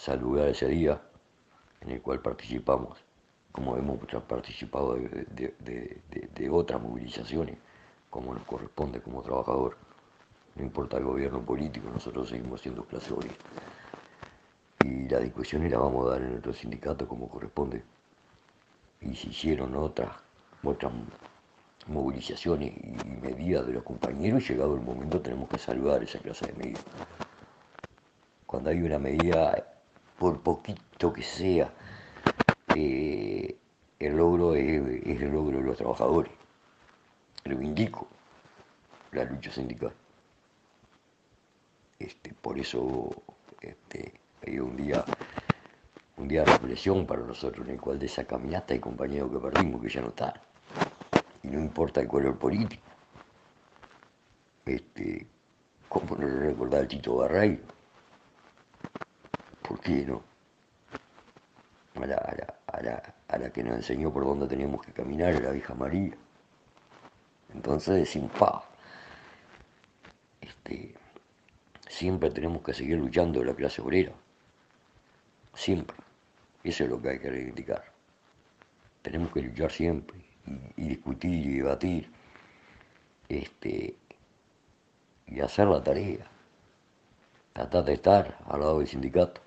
saludar ese día en el cual participamos, como hemos participado de, otras movilizaciones, como nos corresponde como trabajador. No importa el gobierno político, nosotros seguimos siendo clase obrera. Y las discusiones las vamos a dar en nuestro sindicato como corresponde. Y se hicieron otras, otras movilizaciones y medidas de los compañeros, llegado el momento tenemos que saludar esa clase de medidas. Cuando hay una medida, por poquito que sea, eh, el logro es, el logro de los trabajadores. Reivindico la lucha sindical. Este, por eso este, hay un día, un día de reflexión para nosotros en el cual de esa caminata hay compañeros que perdimos que ya no están y no importa el color político. Este, ¿Cómo no recordar Tito Barray? ¿Por qué no? A la, que nos enseñó por dónde teníamos que caminar, la vieja María. Entonces, sin paz. Este, siempre tenemos que seguir luchando la clase obrera. Siempre. Eso es lo que hay que reivindicar. Tenemos que luchar siempre y, discutir y debatir este, y hacer la tarea. Tratar de estar al lado del sindicato,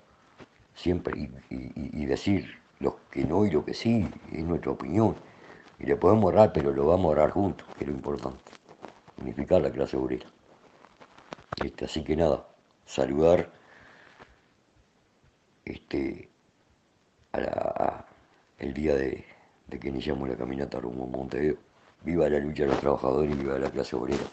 siempre, y, decir lo que no y lo que sí, es nuestra opinión. Y le podemos orar, pero lo vamos a orar juntos, que es lo importante. Unificar la clase obrera. Este, así que nada, saludar este, a el día de, de que iniciamos la caminata rumbo a Montevideo. Viva la lucha de los trabajadores y viva la clase obrera.